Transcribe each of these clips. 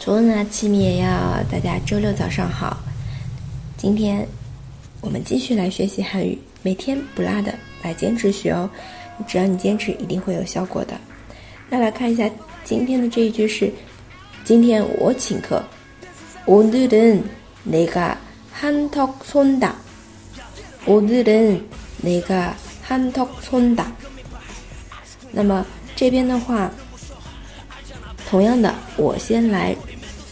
좋은아침이에요，大家周六早上好。今天我们继续来学习汉语，每天不落的来坚持学哦。只要你坚持，一定会有效果的。那来看一下今天的这一句是：今天我请客。오늘은내가한턱쏜다오늘은내가한턱쏜다那么这边的话，同样的，我先来。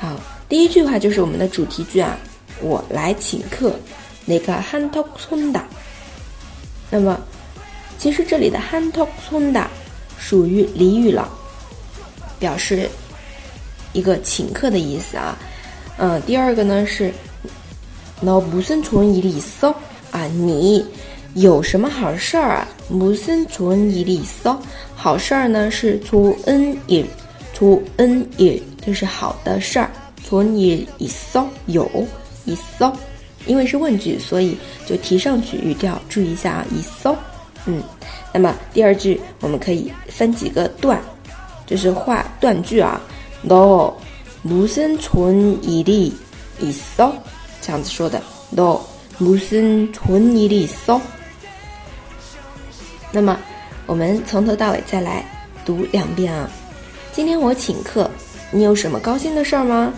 好，第一句话就是我们的主题句啊，我来请客，那个憨头村的。那么，其实这里的憨头村的属于俚语了，表示一个请客的意思啊。嗯，第二个呢是，那木森村伊里骚啊，你有什么好事儿啊？木森村伊里骚，好事儿呢是出恩也，出恩也。就是好的事儿，从你一搜有一搜，因为是问句，所以就提上去语调，注意一下啊，一搜，嗯，那么第二句我们可以分几个段，就是画断句啊。No，무슨촌일이있 어？ 这样子说的。No，무슨촌일이있 어？ 那么我们从头到尾再来读两遍啊。今天我请客。 你有什么高兴的事儿吗？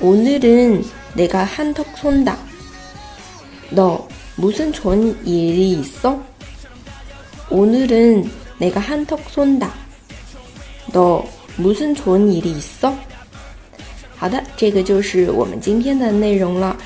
오늘은내가한턱쏜다너무슨좋은일이있어오늘은내가한턱쏜다너무슨좋은일이있어好的，这个就是我们今天的内容了。